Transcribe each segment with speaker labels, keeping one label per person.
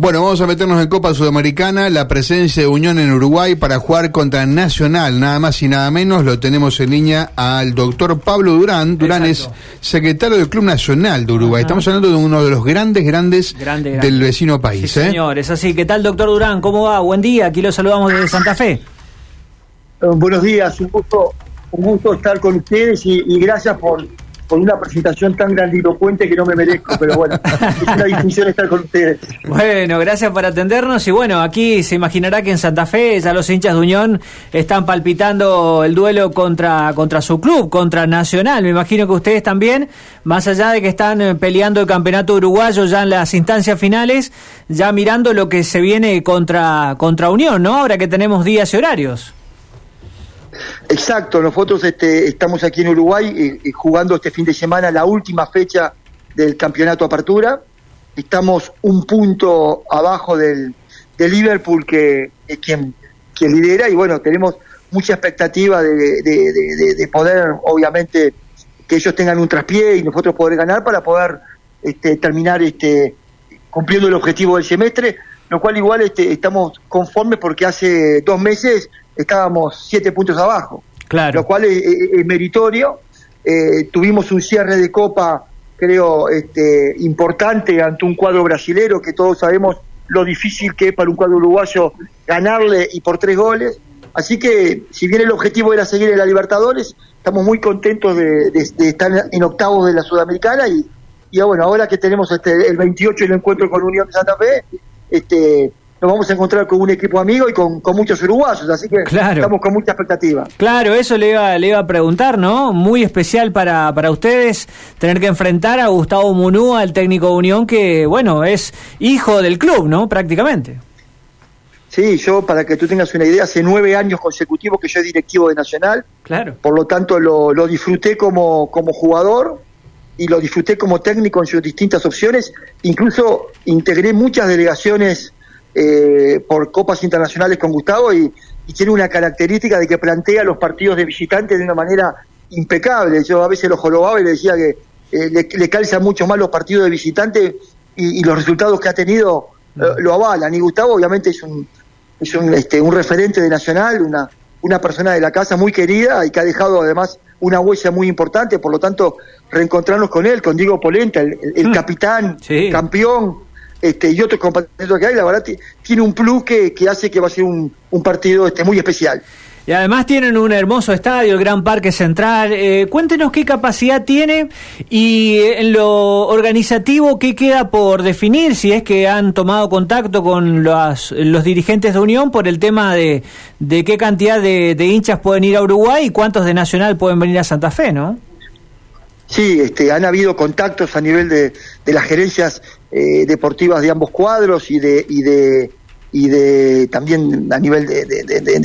Speaker 1: Bueno, vamos a meternos en Copa Sudamericana, la presencia de Unión en Uruguay para jugar contra Nacional, nada más y nada menos, lo tenemos en línea al doctor Pablo Durán. Durán es secretario del Club Nacional de Uruguay. Estamos hablando de uno de los grandes, grandes del vecino país.
Speaker 2: Sí, ¿eh? señor, es así. ¿Qué tal, doctor Durán? ¿Cómo va? Buen día, aquí lo saludamos desde Santa Fe.
Speaker 3: Eh, buenos días, un gusto, un gusto estar con ustedes y gracias por con una presentación tan grandilocuente que no me merezco, pero bueno, es una distinción estar con ustedes.
Speaker 2: Bueno, gracias por atendernos y bueno, aquí se imaginará que en Santa Fe ya los hinchas de Unión están palpitando el duelo contra, contra su club, contra Nacional. Me imagino que ustedes también, más allá de que están eh, peleando el campeonato uruguayo ya en las instancias finales, ya mirando lo que se viene contra, contra Unión, ¿no? Ahora que tenemos días y horarios.
Speaker 3: Exacto, nosotros este, estamos aquí en Uruguay eh, eh, jugando este fin de semana la última fecha del campeonato Apertura. Estamos un punto abajo del, Liverpool que es quien, lidera y bueno, tenemos mucha expectativa de, poder, obviamente, que ellos tengan un traspié y nosotros poder ganar para poder este, terminar este, cumpliendo el objetivo del semestre, lo cual igual este, estamos conformes porque hace dos meses estábamos siete puntos abajo,
Speaker 2: claro.
Speaker 3: lo cual es, meritorio. Eh, tuvimos un cierre de copa, creo, este, importante ante un cuadro brasilero que todos sabemos lo difícil que es para un cuadro uruguayo ganarle y por tres goles. Así que, si bien el objetivo era seguir en la Libertadores, estamos muy contentos de, estar en octavos de la Sudamericana y, y bueno, ahora que tenemos este, el 28 el encuentro con Unión de Santa Fe, este, nos vamos a encontrar con un equipo amigo y con, muchos uruguayos, así que estamos con mucha expectativa.
Speaker 2: Claro, eso le iba, le iba a preguntar, ¿no? Muy especial para, para ustedes tener que enfrentar a Gustavo Munúa, el técnico de Unión, que, bueno, es hijo del club, ¿no? Prácticamente.
Speaker 3: Sí, yo, para que tú tengas una idea, hace nueve años consecutivos que yo soy directivo de Nacional.
Speaker 2: Claro.
Speaker 3: Por lo tanto, lo, lo disfruté como, como jugador y lo disfruté como técnico en sus distintas opciones. Incluso integré muchas delegaciones eh, por copas internacionales con Gustavo y, tiene una característica de que plantea los partidos de visitantes de una manera impecable. Yo a veces lo jorobaba y le decía que eh, le, calza mucho más los partidos de visitantes y, los resultados que ha tenido eh, lo avalan. Y Gustavo obviamente es un, es un, este, un referente de Nacional, una, una persona de la casa muy querida y que ha dejado además una huella muy importante, por lo tanto, reencontrarnos con él, con Diego Polenta, el, capitán, campeón, este, y otros compañeros que hay, la verdad tiene un plus que, hace que va a ser un, partido este, muy especial.
Speaker 2: Y además tienen un hermoso estadio, el Gran Parque Central. Eh, cuéntenos qué capacidad tiene y en lo organizativo, qué queda por definir, si es que han tomado contacto con los, los dirigentes de Unión por el tema de, de qué cantidad de, de hinchas pueden ir a Uruguay y cuántos de Nacional pueden venir a Santa Fe, ¿no?
Speaker 3: Sí, este, han habido contactos a nivel de, de las gerencias eh, deportivas de ambos cuadros y de, y de, y de también a nivel de,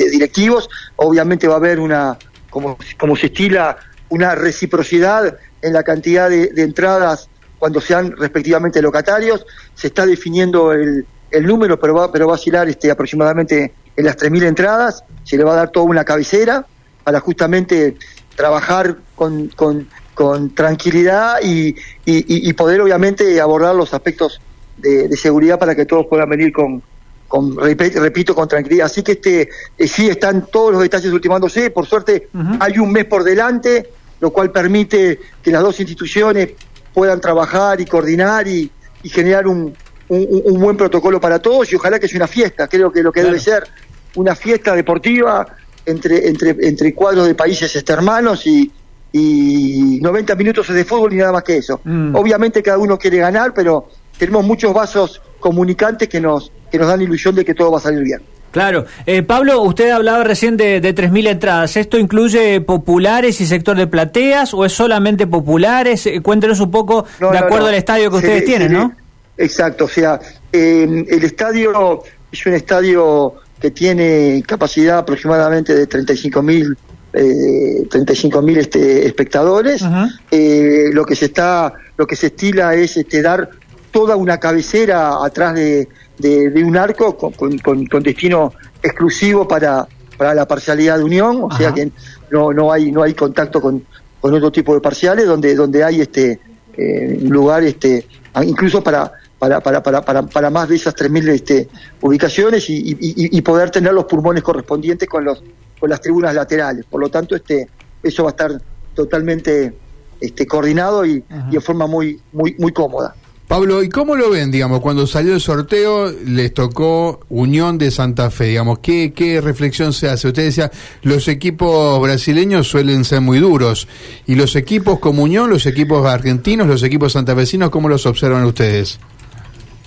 Speaker 3: directivos. Obviamente va a haber una, como, como se estila, una reciprocidad en la cantidad de, entradas cuando sean respectivamente locatarios. Se está definiendo el, el número, pero va, pero va a oscilar este, aproximadamente en las 3.000 entradas. Se le va a dar toda una cabecera para justamente trabajar con, con con tranquilidad y, y, poder obviamente abordar los aspectos de, seguridad para que todos puedan venir con, con repito, con tranquilidad. Así que este eh, sí están todos los detalles ultimándose, por suerte hay un mes por delante, lo cual permite que las dos instituciones puedan trabajar y coordinar y, generar un, un, buen protocolo para todos. Y ojalá que sea una fiesta, creo que lo que debe ser una fiesta deportiva entre, entre, entre cuadros de países hermanos y, y 90 minutos de fútbol y nada más que eso. Mm. Obviamente cada uno quiere ganar, pero tenemos muchos vasos comunicantes que nos, que nos dan ilusión de que todo va a salir bien.
Speaker 2: Claro. Eh, Pablo, usted hablaba recién de, de 3.000 entradas. ¿Esto incluye populares y sector de plateas o es solamente populares? Eh, cuéntenos un poco de acuerdo al estadio que ustedes tienen, ¿no?
Speaker 3: Exacto, o sea, eh, el estadio es un estadio que tiene capacidad aproximadamente de 35.000 eh, 35 mil este, espectadores. Eh, lo que se está, lo que se estila es este, dar toda una cabecera atrás de, de, un arco con, con, destino exclusivo para, para la parcialidad de unión, o sea que no, no hay no hay contacto con, con otro tipo de parciales donde donde hay este eh, lugar este incluso para para, para, para, para, para más de esas 3.000 este, ubicaciones y, y, y, poder tener los pulmones correspondientes con, los, con las tribunas laterales. Por lo tanto, este, eso va a estar totalmente este, coordinado y, y en forma muy, muy, muy cómoda.
Speaker 1: Pablo, ¿y cómo lo ven, digamos, cuando salió el sorteo les tocó Unión de Santa Fe, digamos, ¿qué, qué reflexión se hace? Usted decía, los equipos brasileños suelen ser muy duros, y los equipos como Unión, los equipos argentinos, los equipos santafesinos, ¿cómo los observan ustedes?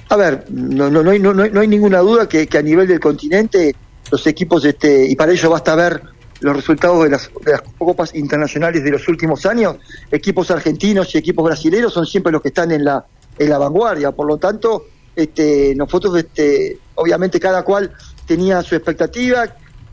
Speaker 3: A ver, no, no, no, hay, no, no hay ninguna duda que, que, a nivel del continente los equipos, este, y para ello basta ver los resultados de las, de las copas internacionales de los últimos años, equipos argentinos y equipos brasileños son siempre los que están en la en la vanguardia. Por lo tanto, este, nosotros, este, obviamente, cada cual tenía su expectativa.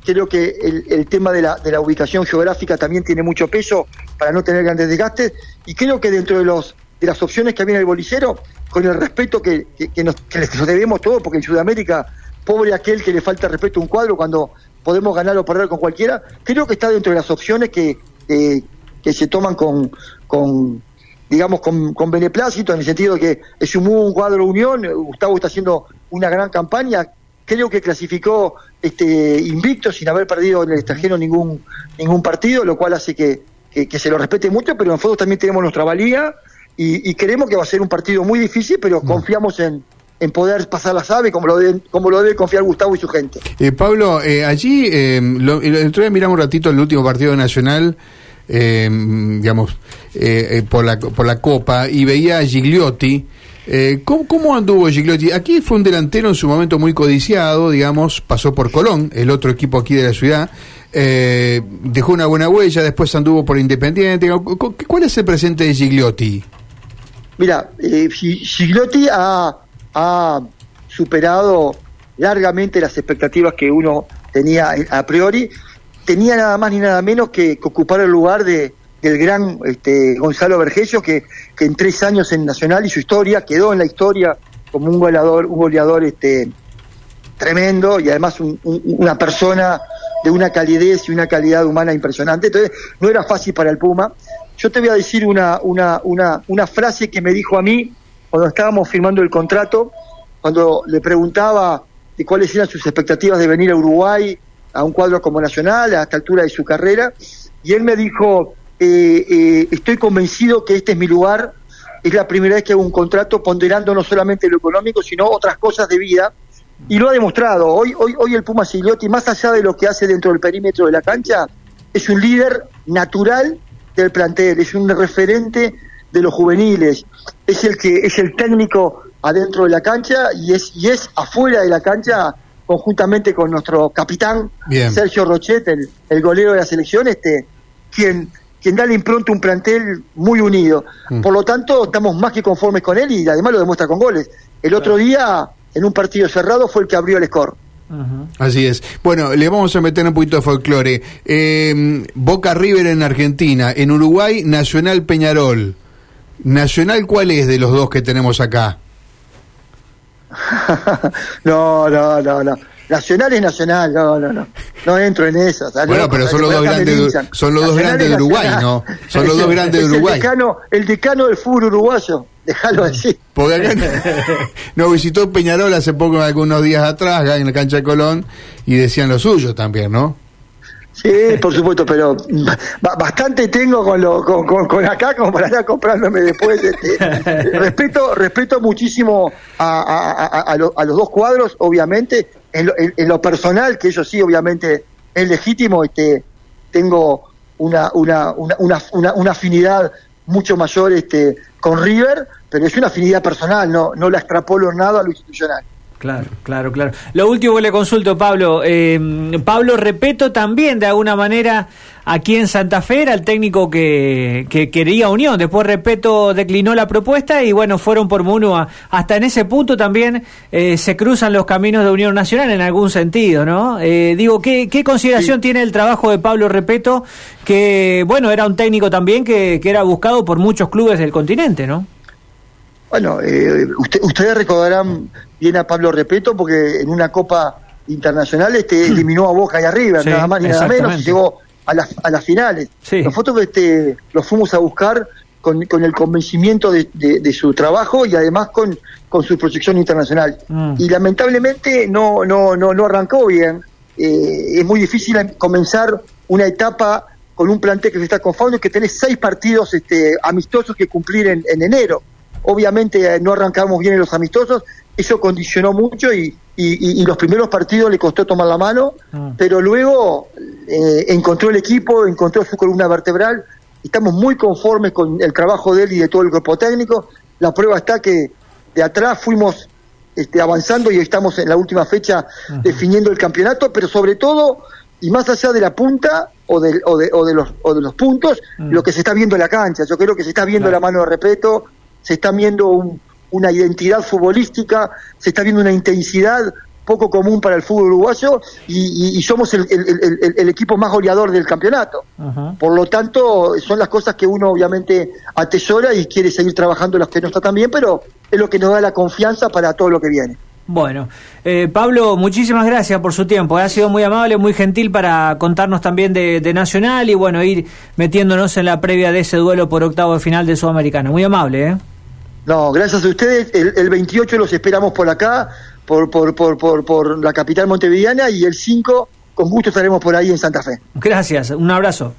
Speaker 3: Creo que el, el tema de la, de la ubicación geográfica también tiene mucho peso para no tener grandes desgastes. Y creo que dentro de los de las opciones que viene el bolicero, con el respeto que, que, nos, que les debemos todos, porque en Sudamérica, pobre aquel que le falta respeto a un cuadro cuando podemos ganar o perder con cualquiera, creo que está dentro de las opciones que, que se toman con, con, digamos, con, con beneplácito, en el sentido de que es un, cuadro unión, Gustavo está haciendo una gran campaña, creo que clasificó este invicto sin haber perdido en el extranjero ningún ningún partido, lo cual hace que, que, se lo respete mucho, pero nosotros también tenemos nuestra valía y, y, creemos que va a ser un partido muy difícil, pero mm. confiamos en, en poder pasar la sabe como lo debe, como lo debe confiar Gustavo y su gente.
Speaker 1: Eh, Pablo, eh, allí, eh, lo, el otro día miramos un ratito el último partido nacional, eh, digamos, por, la, por la Copa y veía a Gigliotti. ¿cómo, ¿Cómo anduvo Gigliotti? Aquí fue un delantero en su momento muy codiciado, digamos, pasó por Colón, el otro equipo aquí de la ciudad, dejó una buena huella, después anduvo por Independiente. ¿Cuál es el presente de Gigliotti?
Speaker 3: Mira, Gigliotti ha, ha superado largamente las expectativas que uno tenía a priori tenía nada más ni nada menos que, ocupar el lugar de, del gran este, Gonzalo Vergesio, que, que en tres años en Nacional y su historia quedó en la historia como un goleador, un goleador este, tremendo y además una persona de una calidez y una calidad humana impresionante. Entonces, no era fácil para el Puma. Yo te voy a decir una, una, una, una frase que me dijo a mí cuando estábamos firmando el contrato, cuando le preguntaba de cuáles eran sus expectativas de venir a Uruguay, a un cuadro como Nacional a esta altura de su carrera y él me dijo, eh, eh, estoy convencido que este es mi lugar, es la primera vez que hago un contrato ponderando no solamente lo económico, sino otras cosas de vida, y lo ha demostrado. Hoy, hoy, hoy el Puma Sigliotti, más allá de lo que hace dentro del perímetro de la cancha, es un líder natural del plantel, es un referente de los juveniles, es el que es el técnico adentro de la cancha y es y es afuera de la cancha conjuntamente con nuestro capitán Sergio Rochet, el, el, golero de la selección, este, quien, quien da la impronta un plantel muy unido. Mm. Por lo tanto, estamos más que conformes con él y además lo demuestra con goles. El otro día, en un partido cerrado, fue el que abrió el score.
Speaker 1: Así es. Bueno, le vamos a meter un poquito de folclore. Eh, Boca River en Argentina, en Uruguay, Nacional Peñarol. ¿Nacional cuál es de los dos que tenemos acá?
Speaker 3: no, no, no, no. Nacional es nacional, no, no, no. No entro en eso.
Speaker 1: Bueno, pero son los dos grandes, de, son los dos grandes de Uruguay, ¿no? Son los dos grandes de Uruguay.
Speaker 3: El decano, el decano del fútbol uruguayo, déjalo así.
Speaker 1: no visitó Peñarol hace poco, algunos días atrás, en la cancha de Colón, y decían lo suyo también, ¿no?
Speaker 3: Sí, por supuesto, pero bastante tengo con, lo, con, con, acá como para estar comprándome después. Este, respeto respeto muchísimo a, a, a, los dos cuadros, obviamente. En lo, en, lo, personal, que eso sí, obviamente, es legítimo, este, tengo una, una, una, una, una afinidad mucho mayor este, con River, pero es una afinidad personal, no, no la extrapolo nada a lo institucional.
Speaker 2: Claro, claro, claro. Lo último que le consulto, Pablo. Eh, Pablo Repeto también, de alguna manera, aquí en Santa Fe era el técnico que, que quería Unión. Después Repeto declinó la propuesta y bueno, fueron por Munua. Hasta en ese punto también eh, se cruzan los caminos de Unión Nacional en algún sentido, ¿no? Eh, digo, ¿qué, ¿qué consideración tiene el trabajo de Pablo Repeto? Que, bueno, era un técnico también que, que era buscado por muchos clubes del continente, ¿no?
Speaker 3: Bueno, eh, usted, ustedes recordarán bien a Pablo Repeto porque en una Copa Internacional este eliminó a Boca y a River, nada más ni nada menos, y llegó a las, a las finales. Nosotros este, los fuimos a buscar con, el convencimiento de, su trabajo y además con, con su proyección internacional. Mm. Y lamentablemente no, no, no, no arrancó bien. Eh, es muy difícil comenzar una etapa con un plantel que se está conformando que tenés seis partidos este, amistosos que cumplir en, enero. Obviamente eh, no arrancamos bien en los amistosos, eso condicionó mucho y, y, los primeros partidos le costó tomar la mano, mm. pero luego eh, encontró el equipo, encontró su columna vertebral estamos muy conformes con el trabajo de él y de todo el grupo técnico. La prueba está que de atrás fuimos este, avanzando y estamos en la última fecha definiendo el campeonato, pero sobre todo, y más allá de la punta o de, o de, o de, los, o de los puntos, mm. lo que se está viendo en la cancha. Yo creo que se está viendo la mano de respeto, se está viendo una identidad futbolística, se está viendo una intensidad poco común para el fútbol uruguayo y, somos el, equipo más goleador del campeonato. Por lo tanto, son las cosas que uno obviamente atesora y quiere seguir trabajando las que no está tan bien, pero es lo que nos da la confianza para todo lo que viene.
Speaker 2: Bueno, eh, Pablo, muchísimas gracias por su tiempo. Ha sido muy amable, muy gentil para contarnos también de, Nacional y bueno, ir metiéndonos en la previa de ese duelo por octavo de final de Sudamericana. Muy amable, ¿eh?
Speaker 3: No, gracias a ustedes. El, el 28 los esperamos por acá por, por, por, por, por la capital montevideana y el 5 con gusto estaremos por ahí en Santa Fe.
Speaker 2: Gracias, un abrazo.